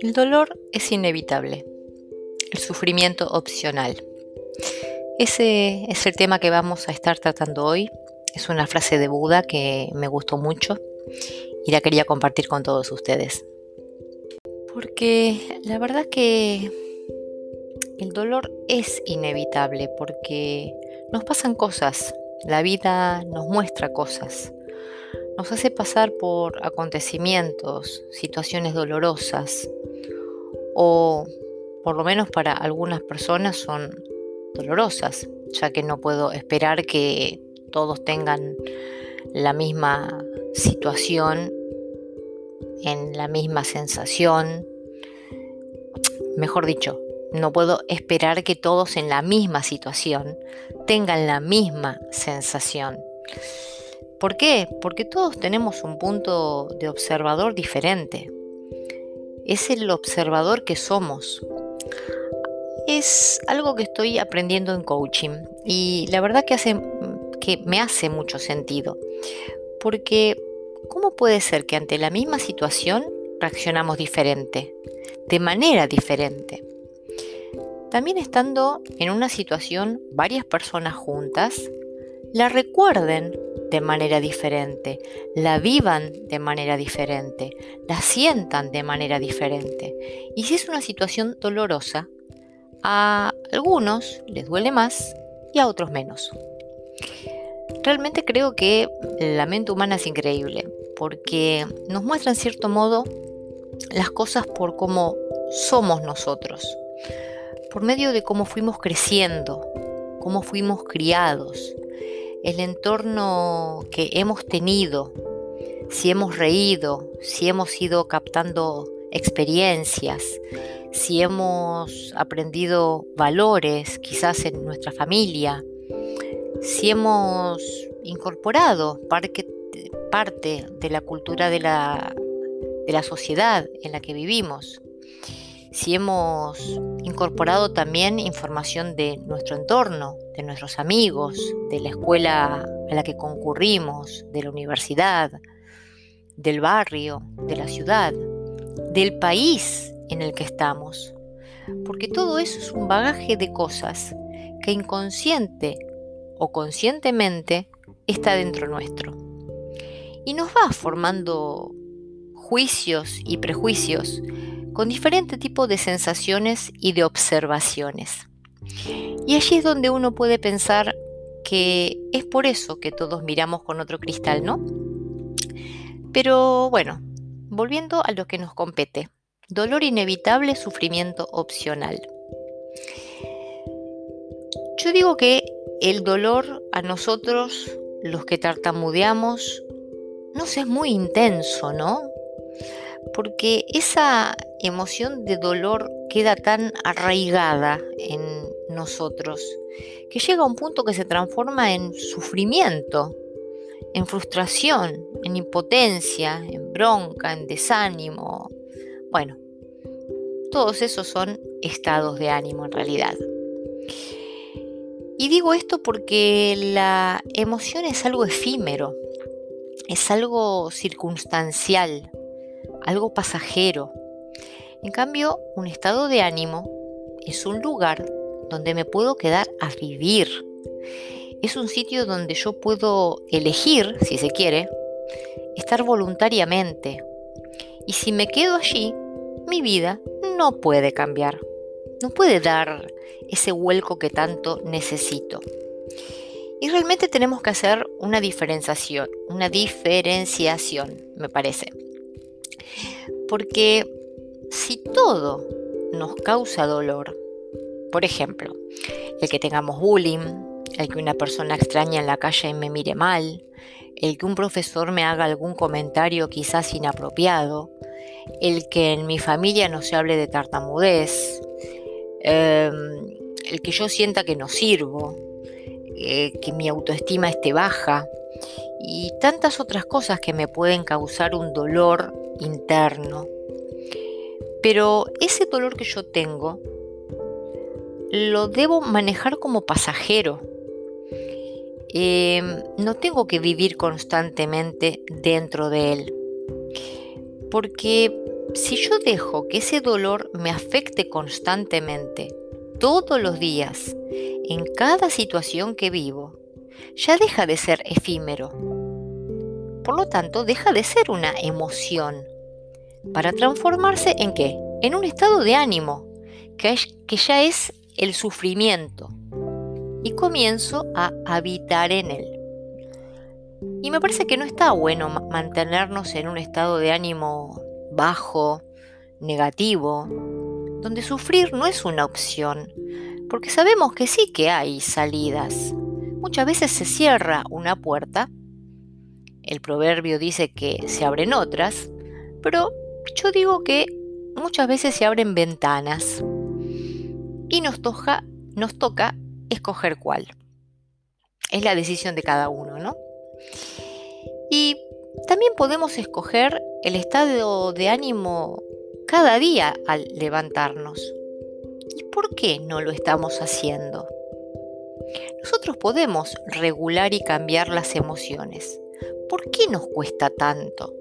El dolor es inevitable, el sufrimiento opcional. Ese es el tema que vamos a estar tratando hoy. Es una frase de Buda que me gustó mucho y la quería compartir con todos ustedes. Porque la verdad que el dolor es inevitable porque nos pasan cosas, la vida nos muestra cosas, nos hace pasar por acontecimientos, situaciones dolorosas o por lo menos para algunas personas son dolorosas, ya que no puedo esperar que todos tengan la misma situación, en la misma sensación. Mejor dicho, no puedo esperar que todos en la misma situación tengan la misma sensación. ¿Por qué? Porque todos tenemos un punto de observador diferente. Es el observador que somos. Es algo que estoy aprendiendo en coaching y la verdad que, hace, que me hace mucho sentido. Porque ¿cómo puede ser que ante la misma situación reaccionamos diferente? De manera diferente. También estando en una situación varias personas juntas, la recuerden de manera diferente, la vivan de manera diferente, la sientan de manera diferente. Y si es una situación dolorosa, a algunos les duele más y a otros menos. Realmente creo que la mente humana es increíble porque nos muestra en cierto modo las cosas por cómo somos nosotros, por medio de cómo fuimos creciendo, cómo fuimos criados, el entorno que hemos tenido, si hemos reído, si hemos ido captando experiencias, si hemos aprendido valores quizás en nuestra familia, si hemos incorporado parte, de la cultura de la, de la sociedad en la que vivimos, si hemos incorporado también información de nuestro entorno, de nuestros amigos, de la escuela a la que concurrimos, de la universidad, del barrio, de la ciudad, del país en el que estamos. Porque todo eso es un bagaje de cosas que inconsciente o conscientemente está dentro nuestro. Y nos va formando juicios y prejuicios con diferente tipo de sensaciones y de observaciones. Y allí es donde uno puede pensar que es por eso que todos miramos con otro cristal, ¿no? Pero bueno, volviendo a lo que nos compete. Dolor inevitable, sufrimiento opcional. Yo digo que el dolor a nosotros, los que tartamudeamos, no es muy intenso, ¿no? Porque esa emoción de dolor queda tan arraigada en nosotros que llega a un punto que se transforma en sufrimiento, en frustración, en impotencia, en bronca, en desánimo. Bueno, todos esos son estados de ánimo en realidad. Y digo esto porque la emoción es algo efímero, es algo circunstancial, algo pasajero. En cambio, un estado de ánimo es un lugar donde me puedo quedar a vivir. Es un sitio donde yo puedo elegir, si se quiere, estar voluntariamente. Y si me quedo allí, mi vida no puede cambiar. No puede dar ese vuelco que tanto necesito. Y realmente tenemos que hacer una diferenciación, una diferenciación, me parece. Porque si todo nos causa dolor, por ejemplo, el que tengamos bullying, el que una persona extraña en la calle me mire mal, el que un profesor me haga algún comentario quizás inapropiado, el que en mi familia no se hable de tartamudez, em, el que yo sienta que no sirvo, eh, que mi autoestima esté baja y tantas otras cosas que me pueden causar un dolor interno. Pero ese dolor que yo tengo lo debo manejar como pasajero. Em, no tengo que vivir constantemente dentro de él. Porque si yo dejo que ese dolor me afecte constantemente, todos los días, en cada situación que vivo, ya deja de ser efímero. Por lo tanto, deja de ser una emoción para transformarse en qué? En un estado de ánimo, que, que ya es el sufrimiento, y comienzo a habitar en él. Y me parece que no está bueno mantenernos en un estado de ánimo bajo, negativo, donde sufrir no es una opción, porque sabemos que sí que hay salidas. Muchas veces se cierra una puerta, el proverbio dice que se abren otras, pero yo digo que muchas veces se abren ventanas y nos toca, nos toca escoger cuál. Es la decisión de cada uno, ¿no? Y también podemos escoger el estado de ánimo cada día al levantarnos. ¿Y por qué no lo estamos haciendo? Nosotros podemos regular y cambiar las emociones. ¿Por qué nos cuesta tanto?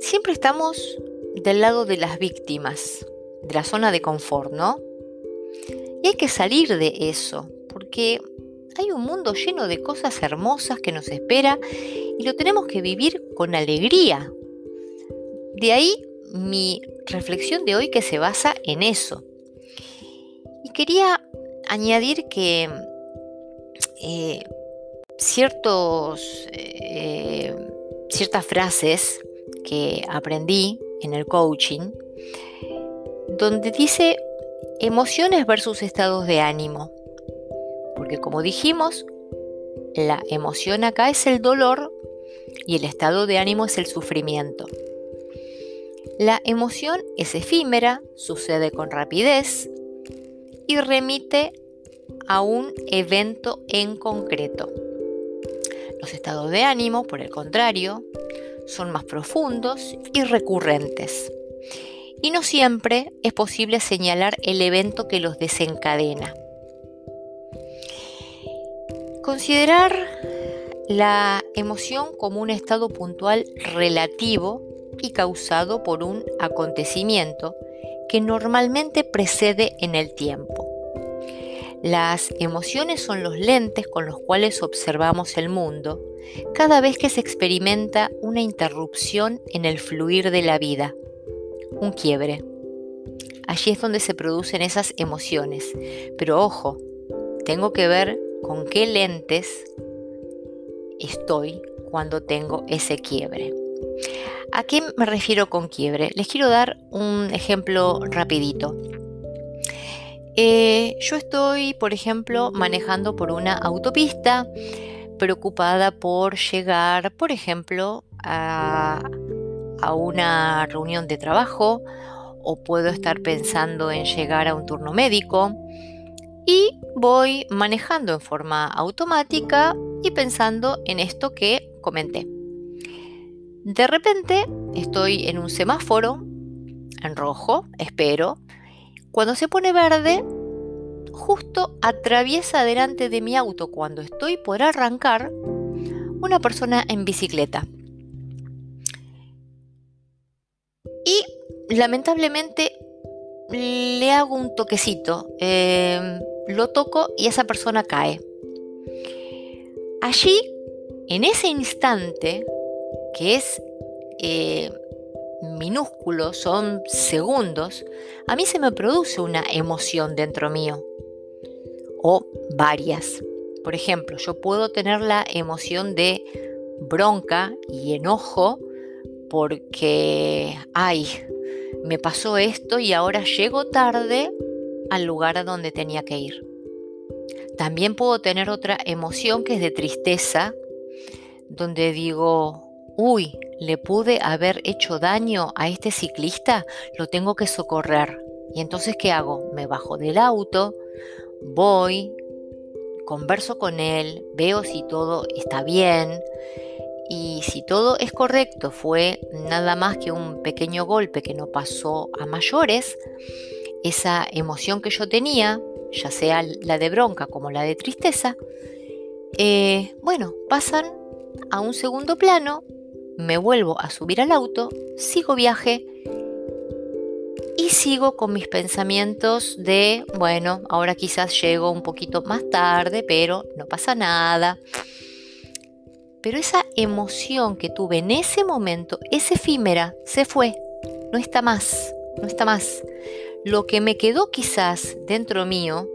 Siempre estamos del lado de las víctimas, de la zona de confort, ¿no? Y hay que salir de eso, porque hay un mundo lleno de cosas hermosas que nos espera y lo tenemos que vivir con alegría. De ahí mi reflexión de hoy que se basa en eso. Y quería añadir que eh, ciertos, eh, ciertas frases que aprendí en el coaching, donde dice emociones versus estados de ánimo. Porque como dijimos, la emoción acá es el dolor y el estado de ánimo es el sufrimiento. La emoción es efímera, sucede con rapidez y remite a un evento en concreto. Los estados de ánimo, por el contrario, son más profundos y recurrentes. Y no siempre es posible señalar el evento que los desencadena. Considerar la emoción como un estado puntual relativo y causado por un acontecimiento que normalmente precede en el tiempo. Las emociones son los lentes con los cuales observamos el mundo cada vez que se experimenta una interrupción en el fluir de la vida, un quiebre. Allí es donde se producen esas emociones. Pero ojo, tengo que ver con qué lentes estoy cuando tengo ese quiebre. ¿A qué me refiero con quiebre? Les quiero dar un ejemplo rapidito. Eh, yo estoy, por ejemplo, manejando por una autopista, preocupada por llegar, por ejemplo, a, a una reunión de trabajo o puedo estar pensando en llegar a un turno médico y voy manejando en forma automática y pensando en esto que comenté. De repente estoy en un semáforo en rojo, espero. Cuando se pone verde, justo atraviesa delante de mi auto cuando estoy por arrancar una persona en bicicleta. Y lamentablemente le hago un toquecito, em, lo toco y esa persona cae. Allí, en ese instante, que es eh, minúsculo, son segundos, a mí se me produce una emoción dentro mío, o varias. Por ejemplo, yo puedo tener la emoción de bronca y enojo porque, ay, me pasó esto y ahora llego tarde al lugar a donde tenía que ir. También puedo tener otra emoción que es de tristeza, donde digo, uy, le pude haber hecho daño a este ciclista, lo tengo que socorrer. Y entonces, ¿qué hago? Me bajo del auto, voy, converso con él, veo si todo está bien y si todo es correcto, fue nada más que un pequeño golpe que no pasó a mayores, esa emoción que yo tenía ya sea la de bronca como la de tristeza, eh, bueno, pasan a un segundo plano me vuelvo a subir al auto, sigo viaje y sigo con mis pensamientos de, bueno, ahora quizás llego un poquito más tarde, pero no pasa nada. Pero esa emoción que tuve en ese momento es efímera, se fue, no está más, no está más. Lo que me quedó quizás dentro mío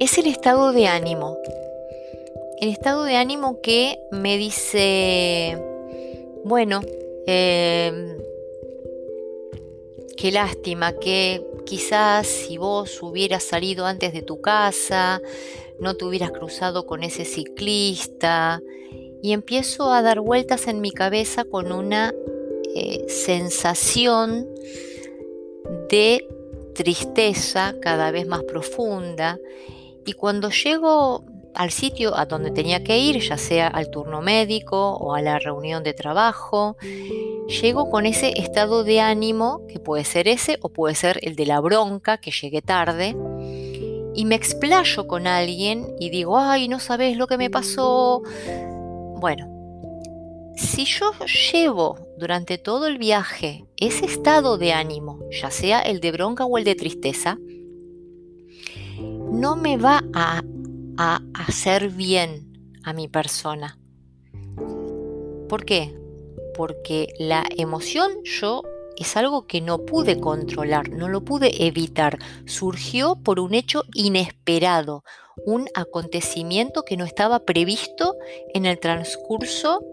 es el estado de ánimo. El estado de ánimo que me dice, bueno, em, qué lástima que quizás si vos hubieras salido antes de tu casa, no te hubieras cruzado con ese ciclista. Y empiezo a dar vueltas en mi cabeza con una eh, sensación de tristeza cada vez más profunda. Y cuando llego al sitio a donde tenía que ir, ya sea al turno médico o a la reunión de trabajo, llego con ese estado de ánimo, que puede ser ese o puede ser el de la bronca, que llegué tarde, y me explayo con alguien y digo, ay, no sabes lo que me pasó. Bueno, si yo llevo durante todo el viaje ese estado de ánimo, ya sea el de bronca o el de tristeza, no me va a a hacer bien a mi persona. ¿Por qué? Porque la emoción yo es algo que no pude controlar, no lo pude evitar. Surgió por un hecho inesperado, un acontecimiento que no estaba previsto en el transcurso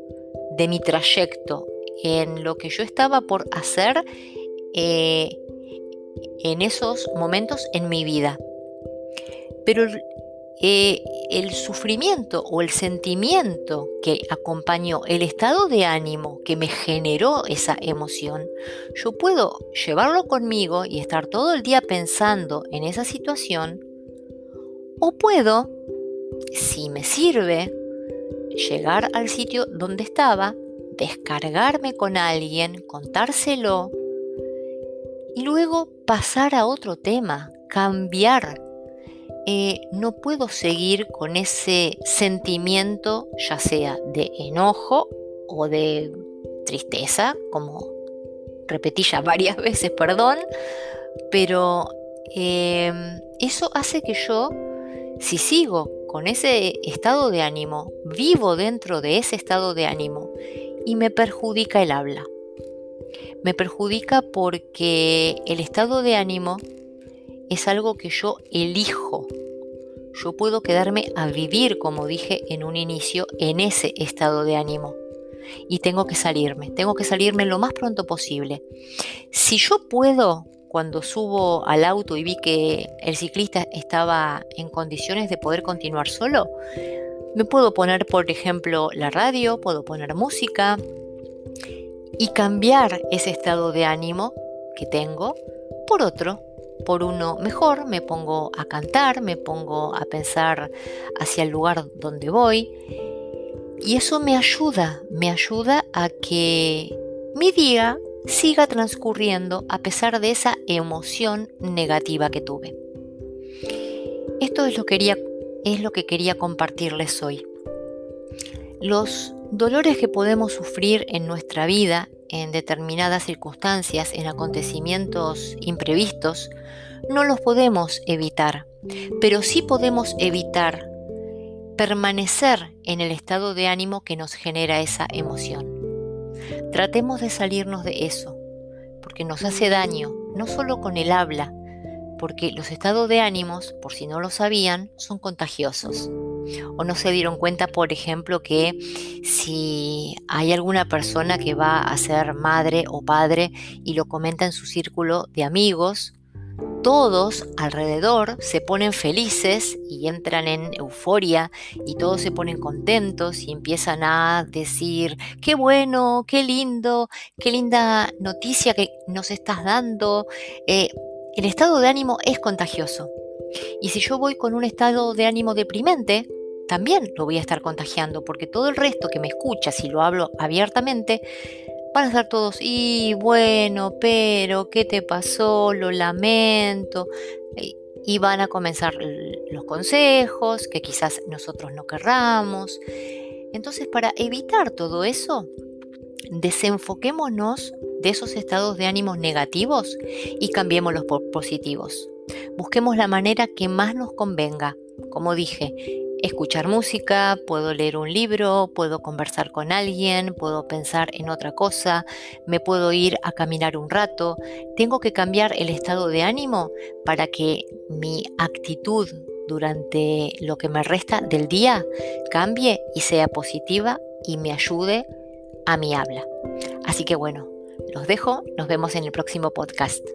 de mi trayecto, en lo que yo estaba por hacer eh, en esos momentos en mi vida. Pero eh, el sufrimiento o el sentimiento que acompañó el estado de ánimo que me generó esa emoción, yo puedo llevarlo conmigo y estar todo el día pensando en esa situación, o puedo, si me sirve, llegar al sitio donde estaba, descargarme con alguien, contárselo, y luego pasar a otro tema, cambiar eh, no puedo seguir con ese sentimiento, ya sea de enojo o de tristeza, como repetí ya varias veces, perdón, pero em, eso hace que yo, si sigo con ese estado de ánimo, vivo dentro de ese estado de ánimo y me perjudica el habla. Me perjudica porque el estado de ánimo es algo que yo elijo. Yo puedo quedarme a vivir, como dije en un inicio, en ese estado de ánimo. Y tengo que salirme, tengo que salirme lo más pronto posible. Si yo puedo, cuando subo al auto y vi que el ciclista estaba en condiciones de poder continuar solo, me puedo poner, por ejemplo, la radio, puedo poner música y cambiar ese estado de ánimo que tengo por otro, por uno mejor, me pongo a cantar, me pongo a pensar hacia el lugar donde voy. Y eso me ayuda, me ayuda a que mi día siga transcurriendo a pesar de esa emoción negativa que tuve. Esto es lo, quería, es lo que quería compartirles hoy. Los dolores que podemos sufrir en nuestra vida en determinadas circunstancias, en acontecimientos imprevistos, no los podemos evitar, pero sí podemos evitar permanecer en el estado de ánimo que nos genera esa emoción. Tratemos de salirnos de eso, porque nos hace daño, no solo con el habla, porque los estados de ánimos, por si no lo sabían, son contagiosos o no se dieron cuenta, por ejemplo, que si hay alguna persona que va a ser madre o padre y lo comenta en su círculo de amigos, todos alrededor se ponen felices y entran en euforia y todos se ponen contentos y empiezan a decir, qué bueno, qué lindo, qué linda noticia que nos estás dando. Eh, el estado de ánimo es contagioso. Y si yo voy con un estado de ánimo deprimente, también lo voy a estar contagiando, porque todo el resto que me escucha, si lo hablo abiertamente, van a estar todos, y bueno, pero, ¿qué te pasó? Lo lamento. Y van a comenzar los consejos que quizás nosotros no querramos. Entonces, para evitar todo eso, desenfoquémonos de esos estados de ánimos negativos y cambiémoslos por positivos. Busquemos la manera que más nos convenga. Como dije, escuchar música, puedo leer un libro, puedo conversar con alguien, puedo pensar en otra cosa, me puedo ir a caminar un rato. Tengo que cambiar el estado de ánimo para que mi actitud durante lo que me resta del día cambie y sea positiva y me ayude a mi habla. Así que bueno, los dejo, nos vemos en el próximo podcast.